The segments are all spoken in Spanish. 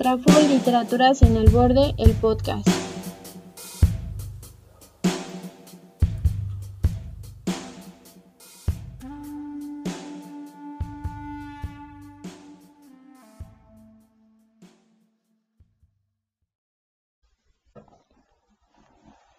Traful Literaturas en el Borde, el podcast.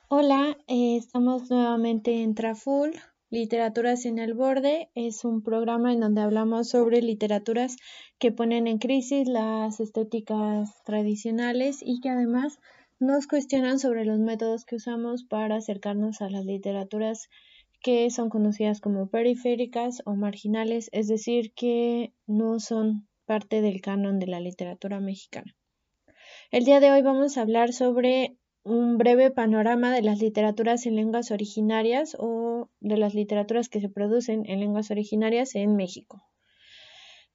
Hola, eh, estamos nuevamente en Traful Literaturas en el Borde es un programa en donde hablamos sobre literaturas que ponen en crisis las estéticas tradicionales y que además nos cuestionan sobre los métodos que usamos para acercarnos a las literaturas que son conocidas como periféricas o marginales, es decir, que no son parte del canon de la literatura mexicana. El día de hoy vamos a hablar sobre un breve panorama de las literaturas en lenguas originarias o de las literaturas que se producen en lenguas originarias en México.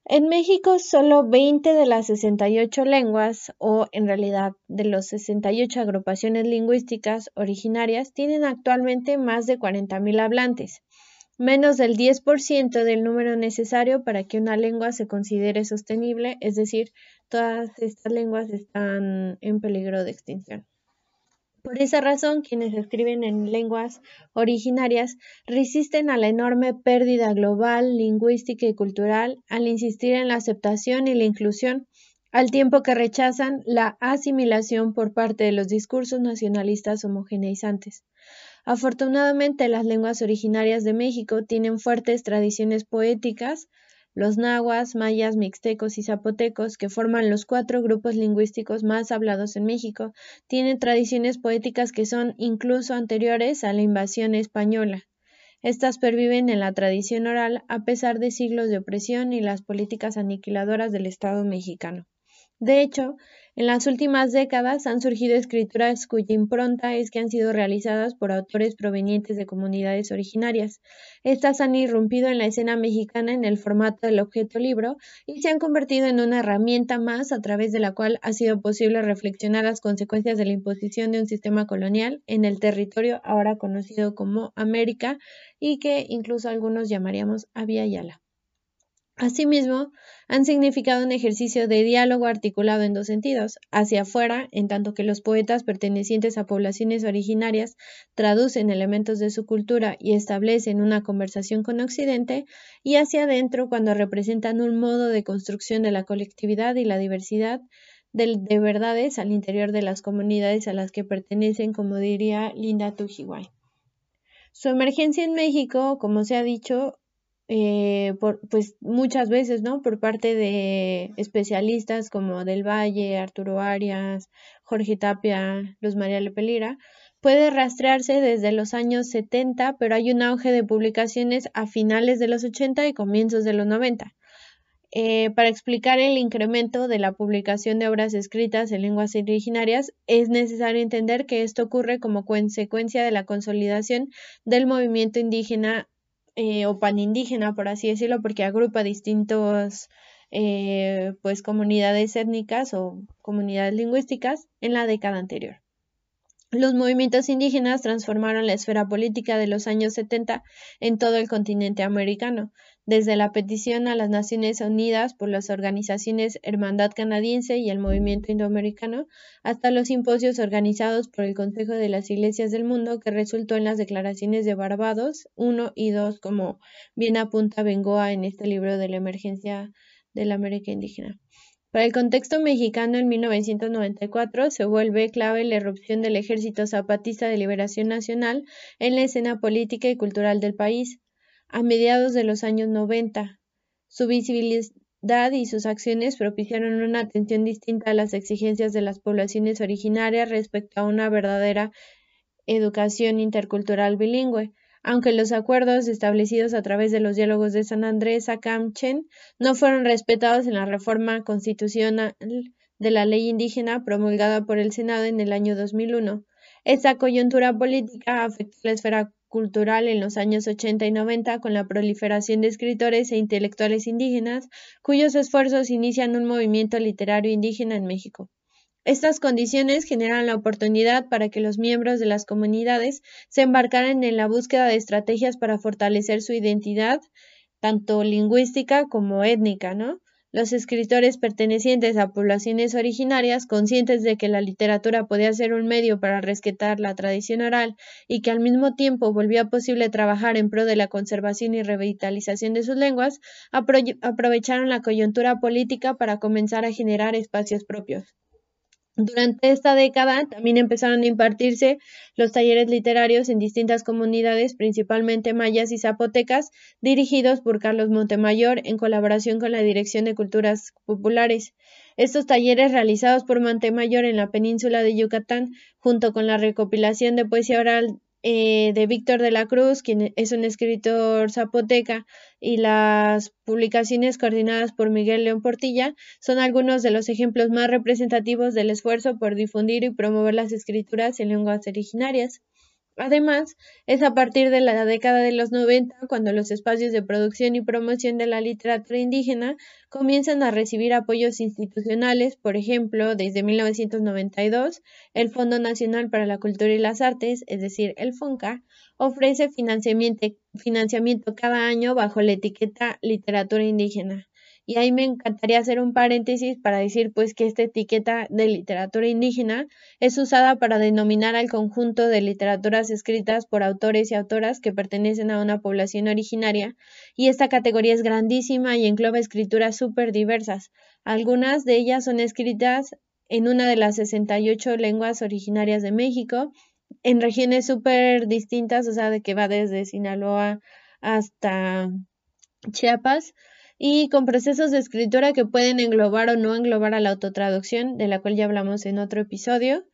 En México, solo 20 de las 68 lenguas, o en realidad de los 68 agrupaciones lingüísticas originarias, tienen actualmente más de 40.000 hablantes, menos del 10% del número necesario para que una lengua se considere sostenible, es decir, todas estas lenguas están en peligro de extinción. Por esa razón, quienes escriben en lenguas originarias resisten a la enorme pérdida global, lingüística y cultural al insistir en la aceptación y la inclusión, al tiempo que rechazan la asimilación por parte de los discursos nacionalistas homogeneizantes. Afortunadamente, las lenguas originarias de México tienen fuertes tradiciones poéticas, los nahuas, mayas, mixtecos y zapotecos, que forman los cuatro grupos lingüísticos más hablados en México, tienen tradiciones poéticas que son incluso anteriores a la invasión española. Estas perviven en la tradición oral a pesar de siglos de opresión y las políticas aniquiladoras del Estado mexicano. De hecho, en las últimas décadas han surgido escrituras cuya impronta es que han sido realizadas por autores provenientes de comunidades originarias. Estas han irrumpido en la escena mexicana en el formato del objeto libro y se han convertido en una herramienta más a través de la cual ha sido posible reflexionar las consecuencias de la imposición de un sistema colonial en el territorio ahora conocido como América y que incluso algunos llamaríamos Avia. Asimismo, han significado un ejercicio de diálogo articulado en dos sentidos, hacia afuera, en tanto que los poetas pertenecientes a poblaciones originarias traducen elementos de su cultura y establecen una conversación con Occidente, y hacia adentro cuando representan un modo de construcción de la colectividad y la diversidad de, de verdades al interior de las comunidades a las que pertenecen, como diría Linda Tujiwai. Su emergencia en México, como se ha dicho, eh, por, pues muchas veces, ¿no? Por parte de especialistas como Del Valle, Arturo Arias, Jorge Tapia, Luz María Lepelira, puede rastrearse desde los años 70, pero hay un auge de publicaciones a finales de los 80 y comienzos de los 90. Eh, para explicar el incremento de la publicación de obras escritas en lenguas originarias, es necesario entender que esto ocurre como consecuencia de la consolidación del movimiento indígena eh, o panindígena, por así decirlo, porque agrupa distintos eh, pues comunidades étnicas o comunidades lingüísticas en la década anterior. Los movimientos indígenas transformaron la esfera política de los años 70 en todo el continente americano, desde la petición a las Naciones Unidas por las organizaciones Hermandad Canadiense y el Movimiento Indoamericano, hasta los simposios organizados por el Consejo de las Iglesias del Mundo, que resultó en las declaraciones de Barbados 1 y 2, como bien apunta Bengoa en este libro de la emergencia de la América indígena. Para el contexto mexicano, en 1994 se vuelve clave la erupción del Ejército Zapatista de Liberación Nacional en la escena política y cultural del país a mediados de los años 90. Su visibilidad y sus acciones propiciaron una atención distinta a las exigencias de las poblaciones originarias respecto a una verdadera educación intercultural bilingüe, aunque los acuerdos establecidos a través de los diálogos de San Andrés a Camchen no fueron respetados en la reforma constitucional de la ley indígena promulgada por el Senado en el año 2001. Esta coyuntura política afectó la esfera cultural en los años 80 y 90 con la proliferación de escritores e intelectuales indígenas cuyos esfuerzos inician un movimiento literario indígena en México. Estas condiciones generan la oportunidad para que los miembros de las comunidades se embarcaran en la búsqueda de estrategias para fortalecer su identidad, tanto lingüística como étnica, ¿no? Los escritores pertenecientes a poblaciones originarias, conscientes de que la literatura podía ser un medio para rescatar la tradición oral y que al mismo tiempo volvía posible trabajar en pro de la conservación y revitalización de sus lenguas, aprovecharon la coyuntura política para comenzar a generar espacios propios. Durante esta década también empezaron a impartirse los talleres literarios en distintas comunidades, principalmente mayas y zapotecas, dirigidos por Carlos Montemayor en colaboración con la Dirección de Culturas Populares. Estos talleres realizados por Montemayor en la península de Yucatán, junto con la recopilación de poesía oral eh, de Víctor de la Cruz, quien es un escritor zapoteca, y las publicaciones coordinadas por Miguel León Portilla son algunos de los ejemplos más representativos del esfuerzo por difundir y promover las escrituras en lenguas originarias. Además, es a partir de la década de los 90 cuando los espacios de producción y promoción de la literatura indígena comienzan a recibir apoyos institucionales, por ejemplo, desde 1992, el Fondo Nacional para la Cultura y las Artes, es decir, el FONCA, ofrece financiamiento, financiamiento cada año bajo la etiqueta literatura indígena. Y ahí me encantaría hacer un paréntesis para decir pues que esta etiqueta de literatura indígena es usada para denominar al conjunto de literaturas escritas por autores y autoras que pertenecen a una población originaria y esta categoría es grandísima y engloba escrituras súper diversas. Algunas de ellas son escritas en una de las 68 lenguas originarias de México, en regiones súper distintas, o sea, de que va desde Sinaloa hasta Chiapas y con procesos de escritura que pueden englobar o no englobar a la autotraducción, de la cual ya hablamos en otro episodio.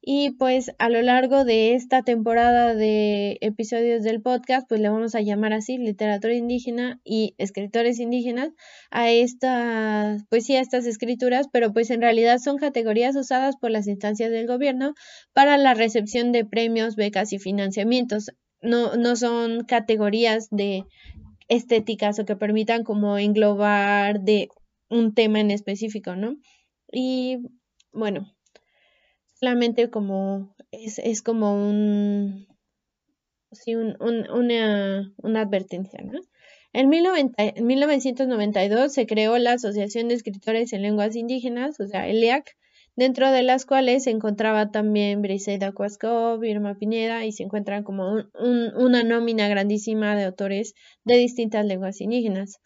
Y pues a lo largo de esta temporada de episodios del podcast, pues le vamos a llamar así literatura indígena y escritores indígenas a estas, pues sí, a estas escrituras, pero pues en realidad son categorías usadas por las instancias del gobierno para la recepción de premios, becas y financiamientos. No, no son categorías de estéticas o que permitan como englobar de un tema en específico, ¿no? Y bueno, solamente como es, es como un, sí, un, una, una advertencia, ¿no? En, 1992 se creó la Asociación de Escritores en Lenguas Indígenas, o sea, ELEAC, dentro de las cuales se encontraba también Briseida Cuasco, Irma Pineda y se encuentran como una nómina grandísima de autores de distintas lenguas indígenas.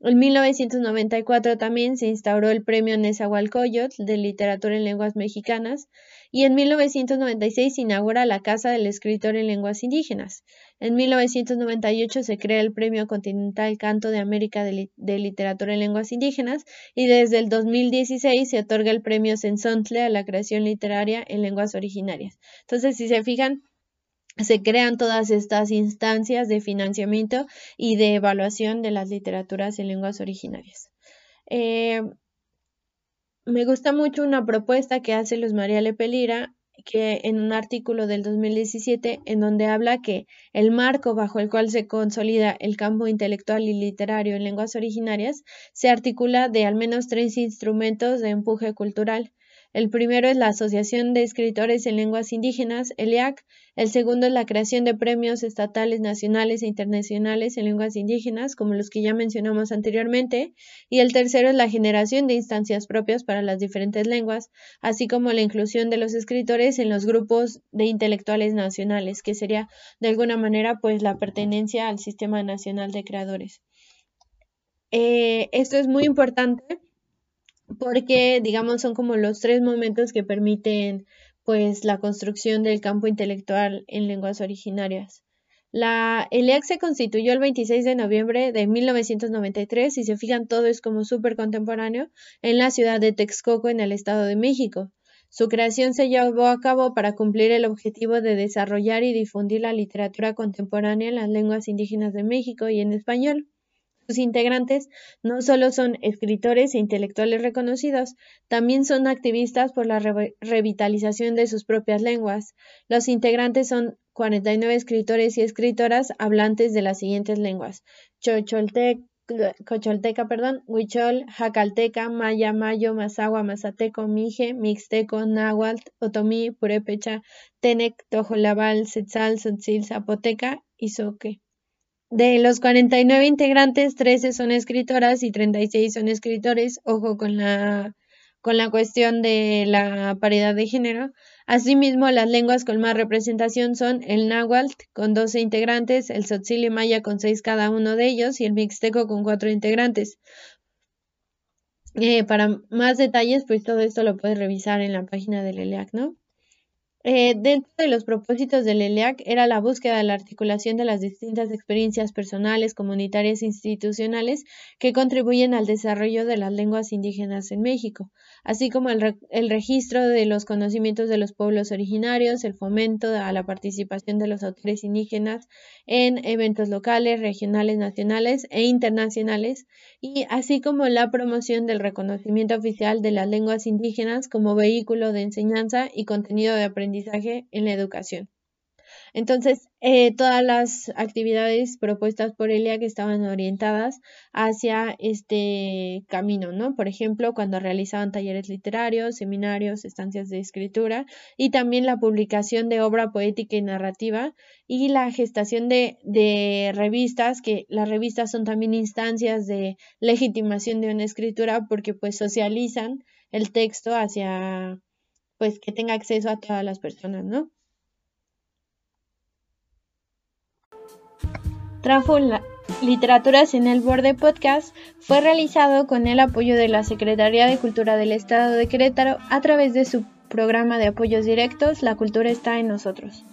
En 1994 también se instauró el Premio Nezahualcóyotl de Literatura en Lenguas Mexicanas y en 1996 se inaugura la Casa del Escritor en Lenguas Indígenas. En 1998 se crea el Premio Continental Canto de América de, Literatura en Lenguas Indígenas y desde el 2016 se otorga el Premio Sensontle a la creación literaria en lenguas originarias. Entonces, si se fijan, se crean todas estas instancias de financiamiento y de evaluación de las literaturas en lenguas originarias. Eh, me gusta mucho una propuesta que hace Luz María Lepelira que en un artículo del 2017 en donde habla que el marco bajo el cual se consolida el campo intelectual y literario en lenguas originarias se articula de al menos tres instrumentos de empuje cultural el primero es la Asociación de Escritores en Lenguas Indígenas, ELIAC. El segundo es la creación de premios estatales, nacionales e internacionales en lenguas indígenas, como los que ya mencionamos anteriormente. Y el tercero es la generación de instancias propias para las diferentes lenguas, así como la inclusión de los escritores en los grupos de intelectuales nacionales, que sería de alguna manera pues la pertenencia al Sistema Nacional de Creadores. Eh, esto es muy importante porque, digamos, son como los tres momentos que permiten, pues, la construcción del campo intelectual en lenguas originarias. La ELEAC se constituyó el 26 de noviembre de 1993 y se fijan todo es como súper contemporáneo en la ciudad de Texcoco en el Estado de México. Su creación se llevó a cabo para cumplir el objetivo de desarrollar y difundir la literatura contemporánea en las lenguas indígenas de México y en español. Sus integrantes no solo son escritores e intelectuales reconocidos, también son activistas por la revitalización de sus propias lenguas. Los integrantes son 49 escritores y escritoras hablantes de las siguientes lenguas: Cocholteca, perdón, Huichol, Jacalteca, Maya, Mayo, Mazagua, Mazateco, Mije, Mixteco, Náhuatl, Otomí, Purépecha, Tenec, Tojolabal, Setzal, Sotzil, Zapoteca y Soque. De los 49 integrantes, 13 son escritoras y 36 son escritores. Ojo con la, con la cuestión de la paridad de género. Asimismo, las lenguas con más representación son el náhuatl con 12 integrantes, el tzotzil maya con 6 cada uno de ellos y el mixteco con 4 integrantes. Eh, para más detalles, pues todo esto lo puedes revisar en la página del ELEAC, ¿no? Eh, dentro de los propósitos del ELEAC era la búsqueda de la articulación de las distintas experiencias personales, comunitarias e institucionales que contribuyen al desarrollo de las lenguas indígenas en México, así como el, el, registro de los conocimientos de los pueblos originarios, el fomento a la participación de los autores indígenas en eventos locales, regionales, nacionales e internacionales, y así como la promoción del reconocimiento oficial de las lenguas indígenas como vehículo de enseñanza y contenido de aprendizaje en la educación. Entonces, eh, todas las actividades propuestas por ELIA que estaban orientadas hacia este camino, ¿no? Por ejemplo, cuando realizaban talleres literarios, seminarios, estancias de escritura y también la publicación de obra poética y narrativa y la gestación de, de revistas, que las revistas son también instancias de legitimación de una escritura porque pues socializan el texto hacia pues que tenga acceso a todas las personas, ¿no? Traful Literaturas en el Borde Podcast fue realizado con el apoyo de la Secretaría de Cultura del Estado de Querétaro a través de su programa de apoyos directos La Cultura está en nosotros.